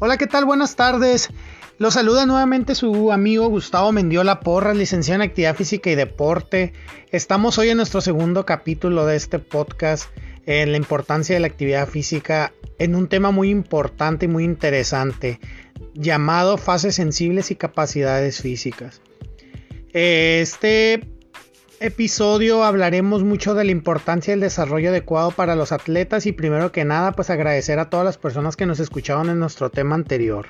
Hola, ¿qué tal? Buenas tardes. Los saluda nuevamente su amigo Gustavo Mendiola Porras, licenciado en Actividad Física y Deporte. Estamos hoy en nuestro segundo capítulo de este podcast en la importancia de la actividad física en un tema muy importante y muy interesante llamado fases sensibles y capacidades físicas. Este episodio hablaremos mucho de la importancia del desarrollo adecuado para los atletas y primero que nada pues agradecer a todas las personas que nos escucharon en nuestro tema anterior.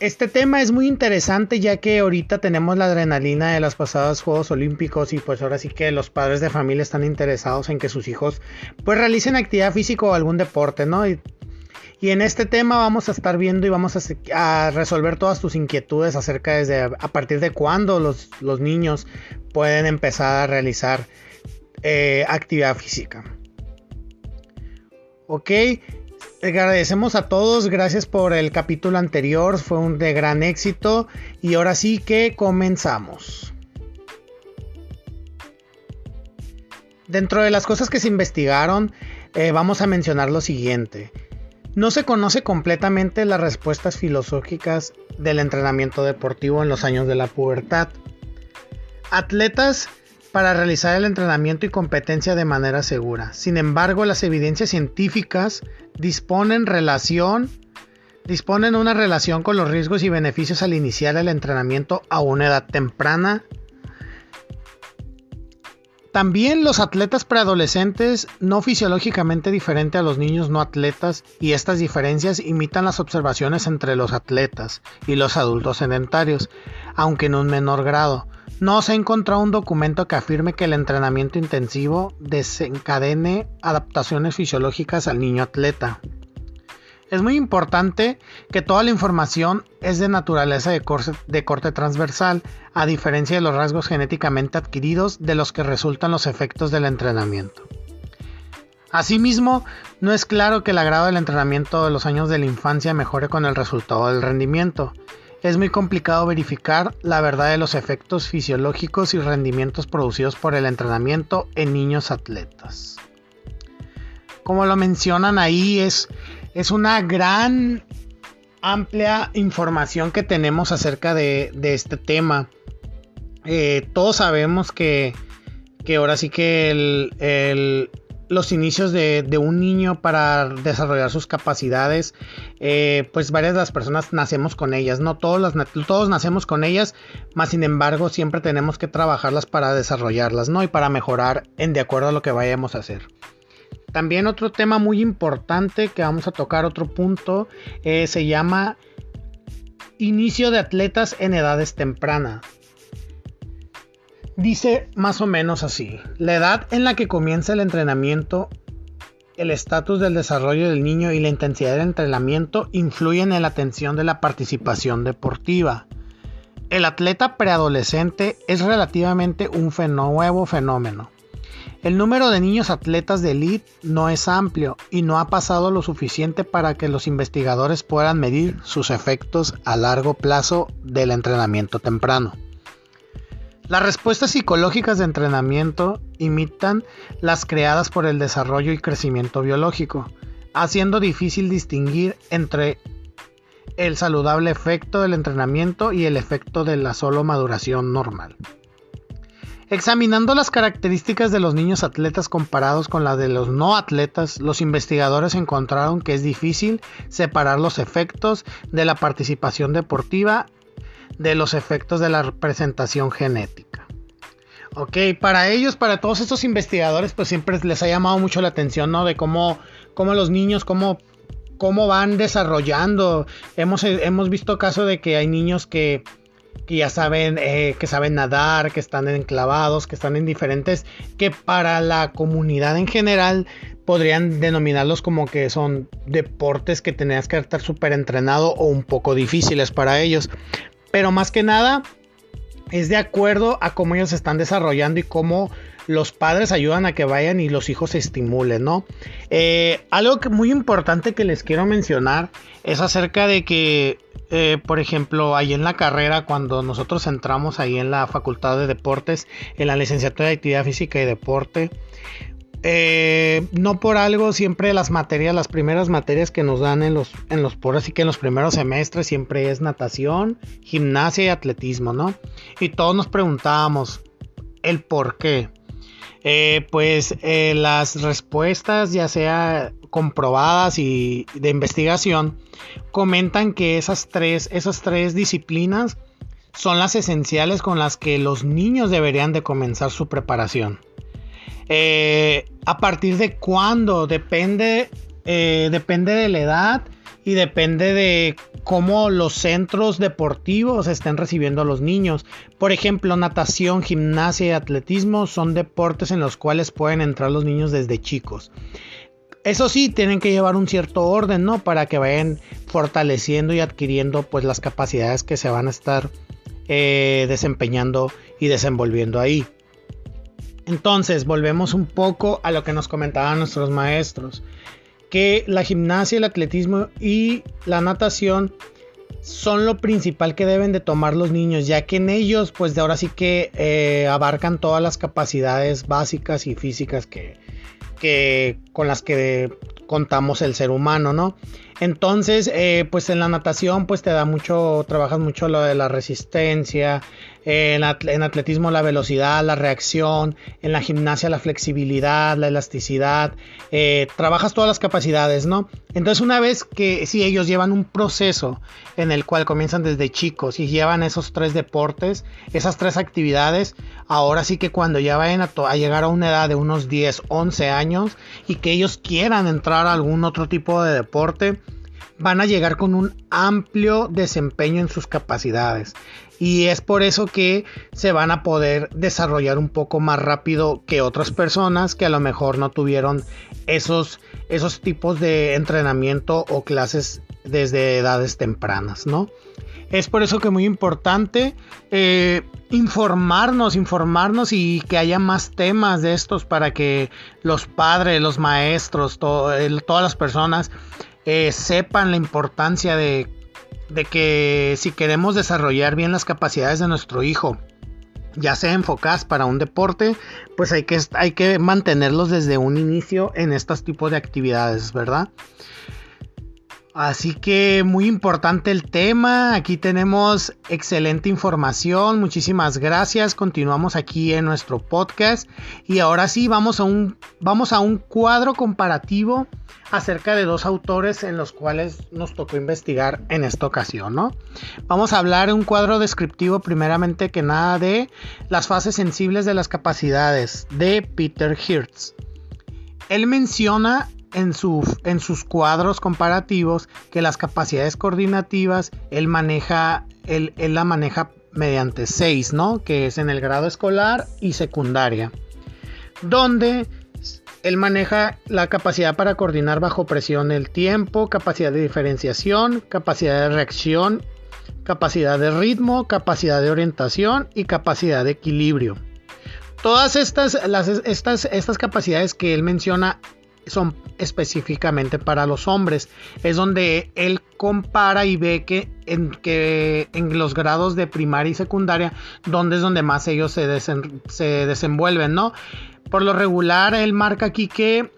Este tema es muy interesante ya que ahorita tenemos la adrenalina de los pasados Juegos Olímpicos y pues ahora sí que los padres de familia están interesados en que sus hijos pues realicen actividad física o algún deporte, ¿no? Y en este tema vamos a estar viendo y vamos a, resolver todas tus inquietudes acerca de a partir de cuándo los, niños pueden empezar a realizar eh, actividad física. Ok, agradecemos a todos, gracias por el capítulo anterior, fue un de gran éxito y ahora sí que comenzamos. Dentro de las cosas que se investigaron, eh, vamos a mencionar lo siguiente. No se conoce completamente las respuestas filosóficas del entrenamiento deportivo en los años de la pubertad. Atletas para realizar el entrenamiento y competencia de manera segura. Sin embargo, las evidencias científicas disponen relación disponen una relación con los riesgos y beneficios al iniciar el entrenamiento a una edad temprana también los atletas preadolescentes no fisiológicamente diferente a los niños no atletas y estas diferencias imitan las observaciones entre los atletas y los adultos sedentarios, aunque en un menor grado. No se ha encontrado un documento que afirme que el entrenamiento intensivo desencadene adaptaciones fisiológicas al niño atleta. Es muy importante que toda la información es de naturaleza de corte, transversal, a diferencia de los rasgos genéticamente adquiridos de los que resultan los efectos del entrenamiento. Asimismo, no es claro que el agrado del entrenamiento de los años de la infancia mejore con el resultado del rendimiento. Es muy complicado verificar la verdad de los efectos fisiológicos y rendimientos producidos por el entrenamiento en niños atletas. Como lo mencionan ahí, es es una gran amplia información que tenemos acerca de, este tema. Eh, todos sabemos que, ahora sí que los inicios de, un niño para desarrollar sus capacidades, eh, pues varias de las personas nacemos con ellas, no todos, todos nacemos con ellas, más sin embargo siempre tenemos que trabajarlas para desarrollarlas, ¿no? Y para mejorar en de acuerdo a lo que vayamos a hacer. También otro tema muy importante que vamos a tocar, otro punto, eh, se llama inicio de atletas en edades tempranas. Dice más o menos así, la edad en la que comienza el entrenamiento, el estatus del desarrollo del niño y la intensidad del entrenamiento influyen en la atención de la participación deportiva. El atleta preadolescente es relativamente un nuevo fenómeno el número de niños atletas de elite no es amplio y no ha pasado lo suficiente para que los investigadores puedan medir sus efectos a largo plazo del entrenamiento temprano. Las respuestas psicológicas de entrenamiento imitan las creadas por el desarrollo y crecimiento biológico, haciendo difícil distinguir entre el saludable efecto del entrenamiento y el efecto de la solo maduración normal. Examinando las características de los niños atletas comparados con las de los no atletas, los investigadores encontraron que es difícil separar los efectos de la participación deportiva de los efectos de la representación genética. Ok, para ellos, para todos estos investigadores, pues siempre les ha llamado mucho la atención, ¿no? De cómo, cómo los niños, cómo, cómo van desarrollando. Hemos, hemos visto caso de que hay niños que, que ya saben, eh, que saben nadar, que están enclavados, que están en diferentes, que para la comunidad en general podrían denominarlos como que son deportes que tenías que estar súper entrenado o un poco difíciles para ellos. Pero más que nada es de acuerdo a cómo ellos se están desarrollando y cómo los padres ayudan a que vayan y los hijos se estimulen, ¿no? Eh, algo que muy importante que les quiero mencionar es acerca de que eh, por ejemplo, ahí en la carrera, cuando nosotros entramos ahí en la Facultad de Deportes, en la licenciatura de Actividad Física y Deporte, eh, no por algo siempre las materias, las primeras materias que nos dan en los, en los, por así que en los primeros semestres siempre es natación, gimnasia y atletismo, ¿no? Y todos nos preguntábamos el por qué. Eh, pues eh, las respuestas, ya sea comprobadas y de investigación, comentan que esas tres, esas tres disciplinas son las esenciales con las que los niños deberían de comenzar su preparación. Eh, a partir de cuándo, depende, depende de la edad y depende de cómo los centros deportivos estén recibiendo a los niños. Por ejemplo, natación, gimnasia y atletismo son deportes en los cuales pueden entrar los niños desde chicos. Eso sí, tienen que llevar un cierto orden, ¿no? Para que vayan fortaleciendo y adquiriendo pues las capacidades que se van a estar eh, desempeñando y desenvolviendo ahí. Entonces, volvemos un poco a lo que nos comentaban nuestros maestros, que la gimnasia, el atletismo y la natación son lo principal que deben de tomar los niños, ya que en ellos, pues de ahora sí que eh, abarcan todas las capacidades básicas y físicas que, con las que contamos el ser humano, ¿no? Entonces, eh, pues en la natación, pues te da mucho, trabajas mucho lo de la resistencia, en, atletismo la velocidad, la reacción, en la gimnasia la flexibilidad, la elasticidad, eh, trabajas todas las capacidades, ¿no? Entonces una vez que si ellos llevan un proceso en el cual comienzan desde chicos y llevan esos tres deportes, esas tres actividades, ahora sí que cuando ya vayan a, a llegar a una edad de unos 10, 11 años y que ellos quieran entrar a algún otro tipo de deporte, van a llegar con un amplio desempeño en sus capacidades. Y es por eso que se van a poder desarrollar un poco más rápido que otras personas que a lo mejor no tuvieron esos, esos tipos de entrenamiento o clases desde edades tempranas, ¿no? Es por eso que es muy importante eh, informarnos, informarnos y que haya más temas de estos para que los padres, los maestros, todas las personas eh, sepan la importancia de, que si queremos desarrollar bien las capacidades de nuestro hijo, ya sea enfocadas para un deporte, pues hay que, hay que mantenerlos desde un inicio en estos tipos de actividades, ¿verdad? Así que muy importante el tema. Aquí tenemos excelente información. Muchísimas gracias. Continuamos aquí en nuestro podcast. Y ahora sí, vamos a un, vamos a un cuadro comparativo acerca de dos autores en los cuales nos tocó investigar en esta ocasión, ¿no? Vamos a hablar un cuadro descriptivo primeramente que nada de las fases sensibles de las capacidades de Peter Hirtz. Él menciona en, en sus cuadros comparativos que las capacidades coordinativas él maneja, él, la maneja mediante seis, ¿no? Que es en el grado escolar y secundaria. Donde él maneja la capacidad para coordinar bajo presión el tiempo, capacidad de diferenciación, capacidad de reacción, capacidad de ritmo, capacidad de orientación y capacidad de equilibrio. Todas estas, estas, estas capacidades que él menciona son específicamente para los hombres. Es donde él compara y ve que en, que en los grados de primaria y secundaria, donde es donde más ellos se, se desenvuelven, ¿no? Por lo regular, él marca aquí que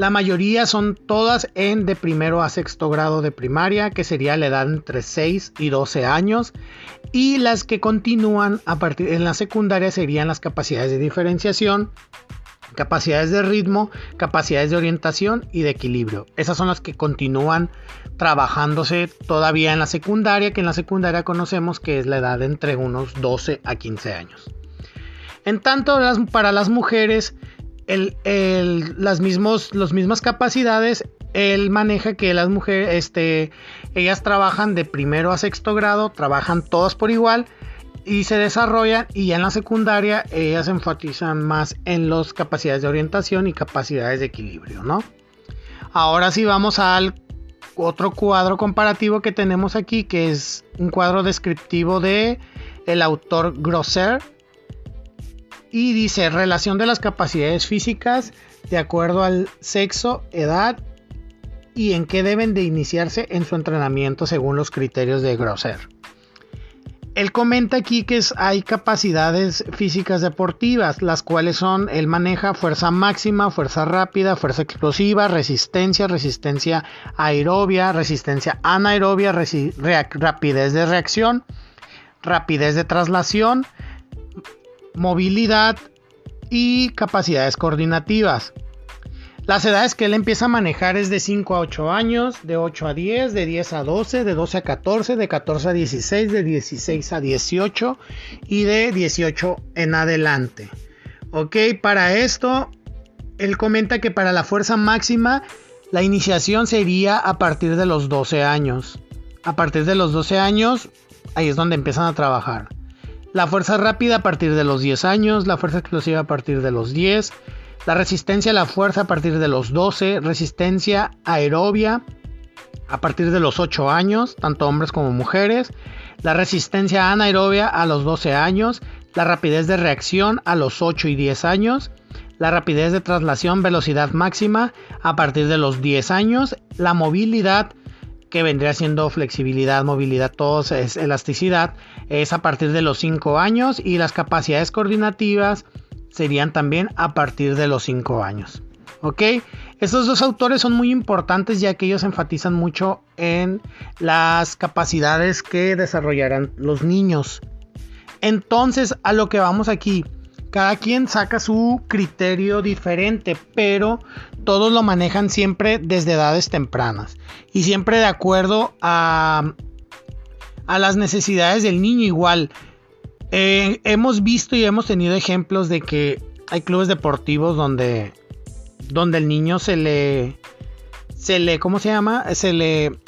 la mayoría son todas en de primero a sexto grado de primaria, que sería la edad entre 6 y 12 años. Y las que continúan a partir en la secundaria serían las capacidades de diferenciación, capacidades de ritmo, capacidades de orientación y de equilibrio. Esas son las que continúan trabajándose todavía en la secundaria, que en la secundaria conocemos que es la edad entre unos 12 a 15 años. En tanto, para las mujeres, las mismas capacidades, él maneja que las mujeres, este, ellas trabajan de primero a sexto grado, trabajan todas por igual, y se desarrollan y ya en la secundaria ellas enfatizan más en las capacidades de orientación y capacidades de equilibrio, ¿no? Ahora sí vamos al otro cuadro comparativo que tenemos aquí, que es un cuadro descriptivo de el autor Grosser y dice relación de las capacidades físicas de acuerdo al sexo, edad y en qué deben de iniciarse en su entrenamiento según los criterios de Grosser. Él comenta aquí que hay capacidades físicas deportivas, las cuales son, él maneja fuerza máxima, fuerza rápida, fuerza explosiva, resistencia, resistencia aerobia, resistencia anaerobia, rapidez de reacción, rapidez de traslación, movilidad y capacidades coordinativas. Las edades que él empieza a manejar es de 5 a 8 años, de 8 a 10, de 10 a 12, de 12 a 14, de 14 a 16, de 16 a 18 y de 18 en adelante. Ok, para esto, él comenta que para la fuerza máxima, la iniciación sería a partir de los 12 años. A partir de los 12 años, ahí es donde empiezan a trabajar. La fuerza rápida a partir de los 10 años, la fuerza explosiva a partir de los 10 la resistencia a la fuerza a partir de los 12, resistencia aerobia a partir de los 8 años, tanto hombres como mujeres, la resistencia anaerobia a los 12 años, la rapidez de reacción a los 8 y 10 años, la rapidez de traslación velocidad máxima a partir de los 10 años, la movilidad que vendría siendo flexibilidad, movilidad, todo es elasticidad, es a partir de los 5 años. Y las capacidades coordinativas serían también a partir de los 5 años. ¿Ok? Estos dos autores son muy importantes ya que ellos enfatizan mucho en las capacidades que desarrollarán los niños. Entonces, a lo que vamos aquí, cada quien saca su criterio diferente, pero todos lo manejan siempre desde edades tempranas y siempre de acuerdo a, a las necesidades del niño igual. Eh, hemos visto y hemos tenido ejemplos de que hay clubes deportivos donde, donde el niño se le, se le, ¿cómo se llama? Se le,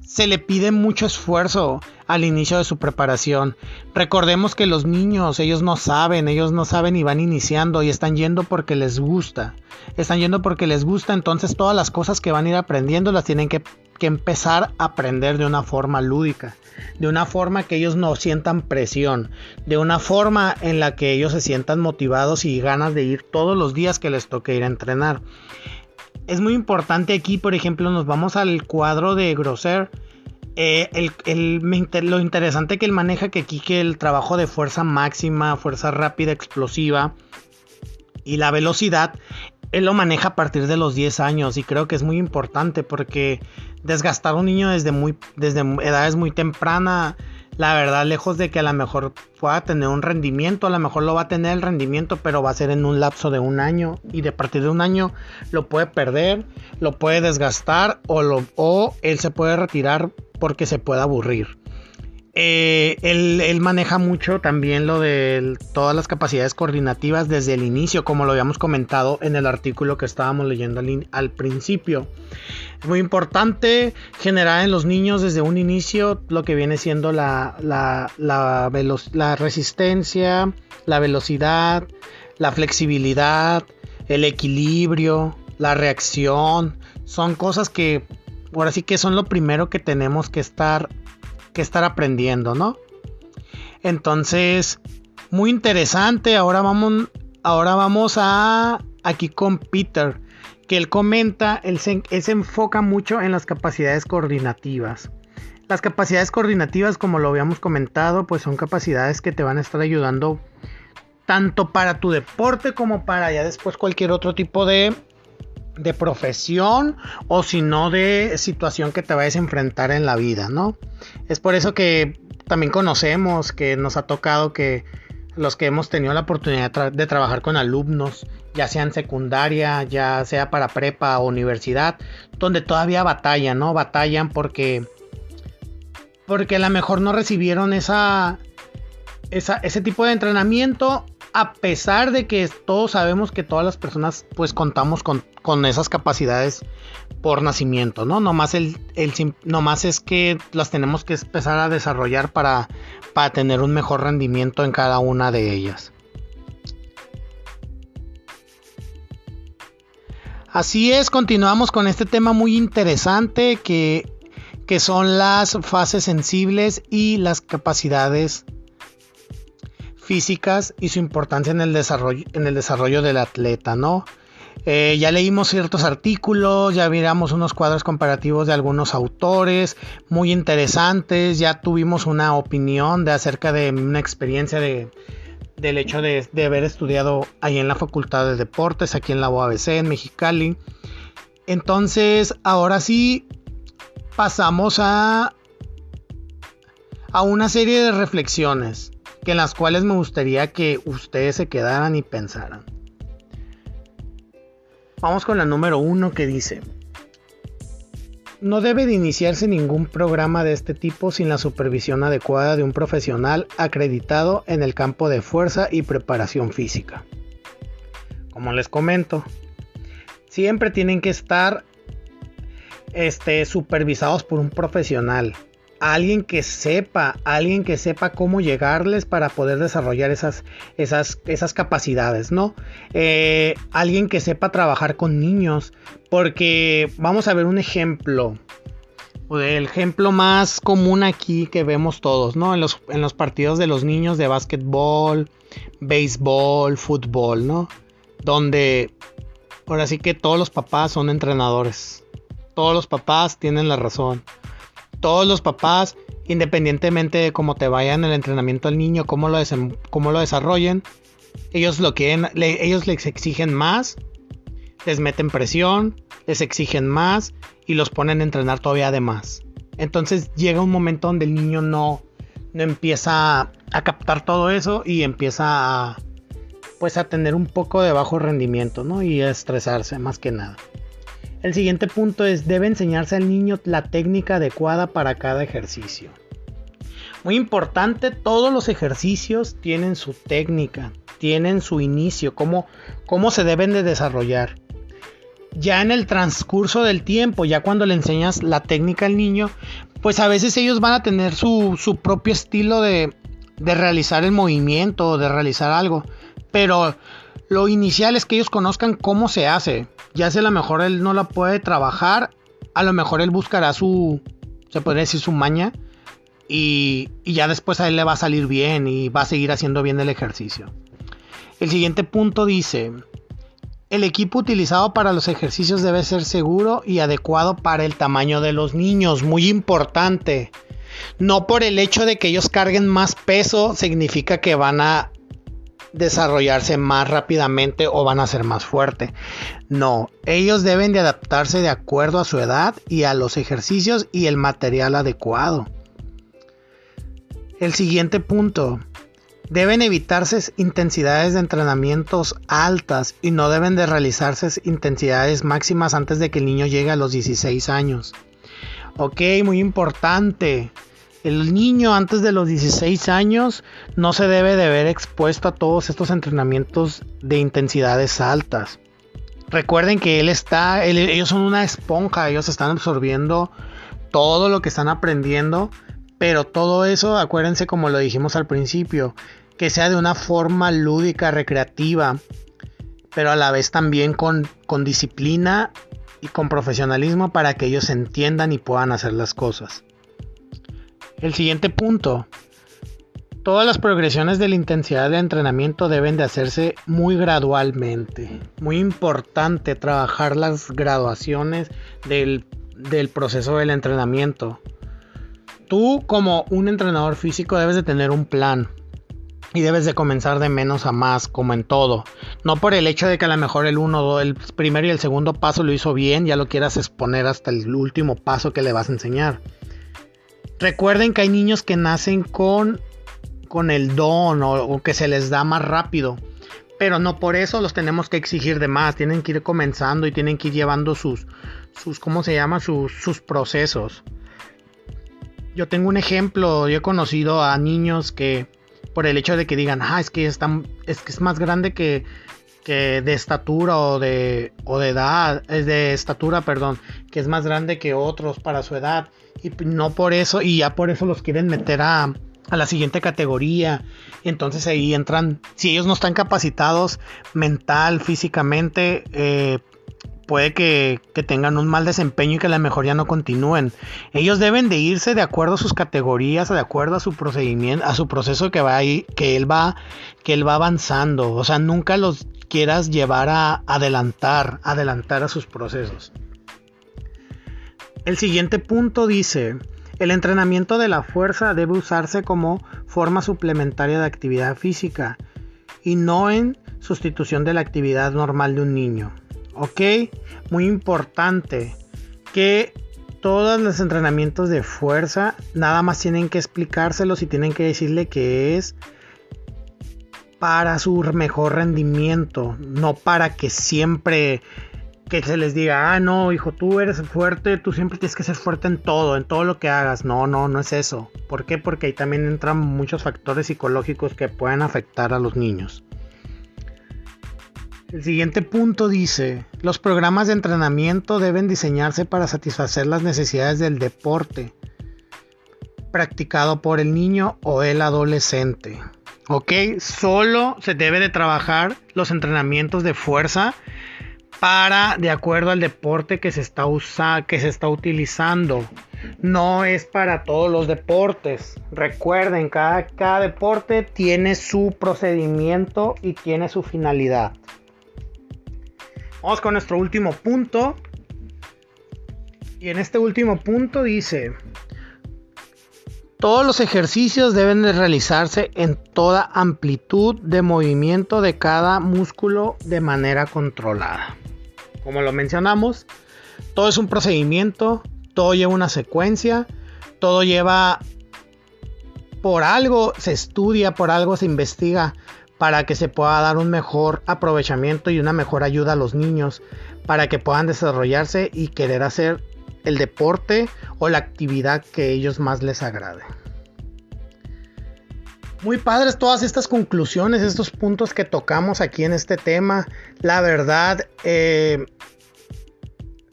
se le pide mucho esfuerzo al inicio de su preparación. Recordemos que los niños, ellos no saben, ellos no saben y van iniciando y están yendo porque les gusta. Están yendo porque les gusta, entonces todas las cosas que van a ir aprendiendo las tienen que que empezar a aprender de una forma lúdica, de una forma que ellos no sientan presión, de una forma en la que ellos se sientan motivados y ganas de ir todos los días que les toque ir a entrenar. Es muy importante aquí, por ejemplo, nos vamos al cuadro de Grosser. Eh, lo interesante que él maneja que aquí que el trabajo de fuerza máxima, fuerza rápida, explosiva y la velocidad él lo maneja a partir de los 10 años y creo que es muy importante porque desgastar a un niño desde, muy, desde edades muy temprana, la verdad, lejos de que a lo mejor pueda tener un rendimiento, a lo mejor lo va a tener el rendimiento, pero va a ser en un lapso de un año y de partir de un año lo puede perder, lo puede desgastar o, lo, o él se puede retirar porque se puede aburrir. Eh, él, maneja mucho también lo de todas las capacidades coordinativas desde el inicio, como lo habíamos comentado en el artículo que estábamos leyendo al, principio. Es muy importante generar en los niños desde un inicio lo que viene siendo la, la, la resistencia, la velocidad, la flexibilidad, el equilibrio, la reacción. Son cosas que ahora sí que son lo primero que tenemos que estar que estar aprendiendo, ¿no? Entonces, muy interesante. Ahora vamos, ahora vamos a aquí con Peter, que él comenta, él se, enfoca mucho en las capacidades coordinativas. Las capacidades coordinativas, como lo habíamos comentado, pues son capacidades que te van a estar ayudando tanto para tu deporte como para ya después cualquier otro tipo de de profesión o si no de situación que te vayas a enfrentar en la vida, ¿no? Es por eso que también conocemos que nos ha tocado que los que hemos tenido la oportunidad de, trabajar con alumnos, ya sea en secundaria, ya sea para prepa o universidad, donde todavía batallan, ¿no? Batallan porque porque a lo mejor no recibieron esa, ese tipo de entrenamiento a pesar de que todos sabemos que todas las personas pues contamos con, esas capacidades por nacimiento, ¿no? Nomás, el, el, es que las tenemos que empezar a desarrollar para, para tener un mejor rendimiento en cada una de ellas. Así es, continuamos con este tema muy interesante que, que son las fases sensibles y las capacidades físicas y su importancia en el desarrollo, en el desarrollo del atleta, ¿no? Eh, ya leímos ciertos artículos, ya miramos unos cuadros comparativos de algunos autores muy interesantes, ya tuvimos una opinión de acerca de una experiencia de, del hecho de, de, haber estudiado ahí en la Facultad de Deportes, aquí en la UABC, en Mexicali. Entonces, ahora sí, pasamos a, a una serie de reflexiones que en las cuales me gustaría que ustedes se quedaran y pensaran. Vamos con la número uno que dice, no debe de iniciarse ningún programa de este tipo sin la supervisión adecuada de un profesional acreditado en el campo de fuerza y preparación física. Como les comento, siempre tienen que estar este, supervisados por un profesional, alguien que sepa, alguien que sepa cómo llegarles para poder desarrollar esas, esas, esas capacidades, ¿no? Eh, alguien que sepa trabajar con niños, porque vamos a ver un ejemplo. El ejemplo más común aquí que vemos todos, ¿no? En los, en los partidos de los niños de básquetbol, béisbol, fútbol, ¿no? Donde ahora sí que todos los papás son entrenadores. Todos los papás tienen la razón todos los papás, independientemente de cómo te vaya en el entrenamiento al niño, cómo lo, cómo lo desarrollen, ellos lo quieren, ellos les exigen más, les meten presión, les exigen más y los ponen a entrenar todavía de más. Entonces llega un momento donde el niño no, no empieza a captar todo eso y empieza a pues a tener un poco de bajo rendimiento, ¿no? Y a estresarse más que nada. El siguiente punto es, debe enseñarse al niño la técnica adecuada para cada ejercicio. Muy importante, todos los ejercicios tienen su técnica, tienen su inicio, cómo, cómo se deben de desarrollar. Ya en el transcurso del tiempo, ya cuando le enseñas la técnica al niño, pues a veces ellos van a tener su, su propio estilo de, de realizar el movimiento, de realizar algo. Pero lo inicial es que ellos conozcan cómo se hace. Ya si a lo mejor él no la puede trabajar, a lo mejor él buscará su, se podría decir su maña. Y, ya después a él le va a salir bien y va a seguir haciendo bien el ejercicio. El siguiente punto dice, el equipo utilizado para los ejercicios debe ser seguro y adecuado para el tamaño de los niños. Muy importante. No por el hecho de que ellos carguen más peso significa que van a desarrollarse más rápidamente o van a ser más fuertes. No, ellos deben de adaptarse de acuerdo a su edad y a los ejercicios y el material adecuado. El siguiente punto. Deben evitarse intensidades de entrenamientos altas y no deben de realizarse intensidades máximas antes de que el niño llegue a los 16 años. Ok, muy importante. El niño antes de los 16 años no se debe de ver expuesto a todos estos entrenamientos de intensidades altas. Recuerden que él está, ellos son una esponja, ellos están absorbiendo todo lo que están aprendiendo, pero todo eso, acuérdense como lo dijimos al principio, que sea de una forma lúdica, recreativa, pero a la vez también con, con disciplina y con profesionalismo para que ellos entiendan y puedan hacer las cosas. El siguiente punto. Todas las progresiones de la intensidad de entrenamiento deben de hacerse muy gradualmente. Muy importante trabajar las graduaciones del, del proceso del entrenamiento. Tú como un entrenador físico debes de tener un plan, y debes de comenzar de menos a más, como en todo. No por el hecho de que a lo mejor el uno, el primero y el segundo paso lo hizo bien, ya lo quieras exponer hasta el último paso que le vas a enseñar. Recuerden que hay niños que nacen con, con el don o, que se les da más rápido. Pero no por eso los tenemos que exigir de más. Tienen que ir comenzando y tienen que ir llevando sus, sus ¿cómo se llama? Sus, sus procesos. Yo tengo un ejemplo. Yo he conocido a niños que por el hecho de que digan, ah, es que es, es, que es más grande que, que de estatura o de, o de edad, es de estatura, perdón, que es más grande que otros para su edad y no por eso, y ya por eso los quieren meter a, a la siguiente categoría. Entonces ahí entran, si ellos no están capacitados mental, físicamente, eh, puede que, tengan un mal desempeño y que a lo mejor ya no continúen. Ellos deben de irse de acuerdo a sus categorías, de acuerdo a su procedimiento, a su proceso que va ahí, que él va, que él va avanzando. O sea, nunca los quieras llevar a adelantar, adelantar a sus procesos. El siguiente punto dice, el entrenamiento de la fuerza debe usarse como forma suplementaria de actividad física y no en sustitución de la actividad normal de un niño. ¿Ok? Muy importante que todos los entrenamientos de fuerza nada más tienen que explicárselos y tienen que decirle que es para su mejor rendimiento, no para que siempre que se les diga, ah, no, hijo, tú eres fuerte, tú siempre tienes que ser fuerte en todo, en todo lo que hagas. No, no, no es eso. ¿Por qué? Porque ahí también entran muchos factores psicológicos que pueden afectar a los niños. El siguiente punto dice, los programas de entrenamiento deben diseñarse para satisfacer las necesidades del deporte practicado por el niño o el adolescente. Ok, solo se debe de trabajar los entrenamientos de fuerza para de acuerdo al deporte que se está que se está utilizando. No es para todos los deportes. Recuerden, cada, cada deporte tiene su procedimiento y tiene su finalidad. Vamos con nuestro último punto. Y en este último punto dice, todos los ejercicios deben de realizarse en toda amplitud de movimiento de cada músculo de manera controlada. Como lo mencionamos, todo es un procedimiento, todo lleva una secuencia, todo lleva por algo se estudia, por algo se investiga para que se pueda dar un mejor aprovechamiento y una mejor ayuda a los niños para que puedan desarrollarse y querer hacer el deporte o la actividad que ellos más les agrade. Muy padres todas estas conclusiones, estos puntos que tocamos aquí en este tema. La verdad, eh,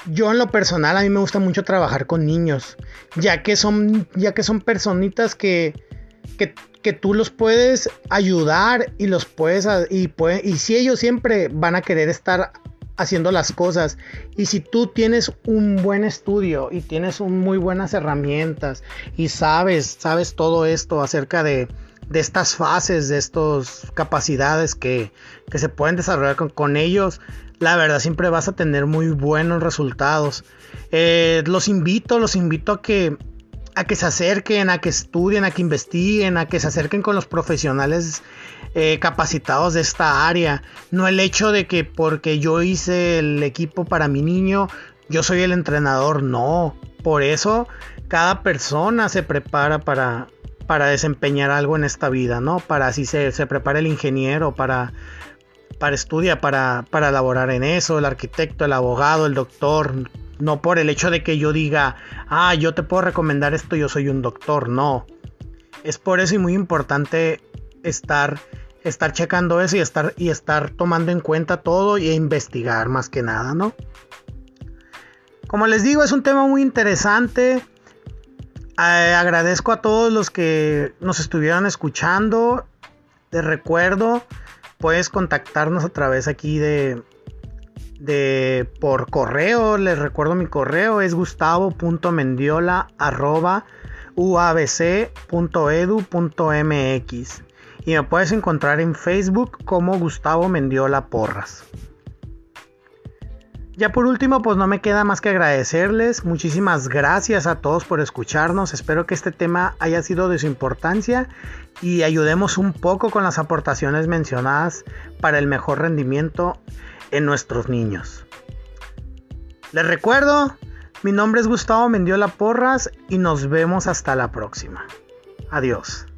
yo en lo personal a mí me gusta mucho trabajar con niños, ya que son, ya que son personitas que, que, tú los puedes ayudar y los puedes y, y si ellos siempre van a querer estar haciendo las cosas y si tú tienes un buen estudio y tienes muy buenas herramientas y sabes sabes todo esto acerca de de estas fases, de estas capacidades que, se pueden desarrollar con, ellos, la verdad siempre vas a tener muy buenos resultados. Eh, los invito, los invito a que, a que se acerquen, a que estudien, a que investiguen, a que se acerquen con los profesionales eh, capacitados de esta área. No el hecho de que porque yo hice el equipo para mi niño, yo soy el entrenador, no. Por eso cada persona se prepara para, para desempeñar algo en esta vida, ¿no? Para así se, se prepara el ingeniero, para, para estudiar, para, para elaborar en eso, el arquitecto, el abogado, el doctor, no por el hecho de que yo diga, ah, yo te puedo recomendar esto, yo soy un doctor, no. Es por eso y muy importante estar, estar checando eso y estar, y estar tomando en cuenta todo y investigar más que nada, ¿no? Como les digo, es un tema muy interesante. Eh, agradezco a todos los que nos estuvieron escuchando. Te recuerdo, puedes contactarnos a través aquí de, de por correo. Les recuerdo mi correo es gustavo.mendiola.uabc.edu.mx y me puedes encontrar en Facebook como Gustavo Mendiola Porras. Ya por último, pues no me queda más que agradecerles. Muchísimas gracias a todos por escucharnos. Espero que este tema haya sido de su importancia y ayudemos un poco con las aportaciones mencionadas para el mejor rendimiento en nuestros niños. Les recuerdo, mi nombre es Gustavo Mendiola Porras y nos vemos hasta la próxima. Adiós.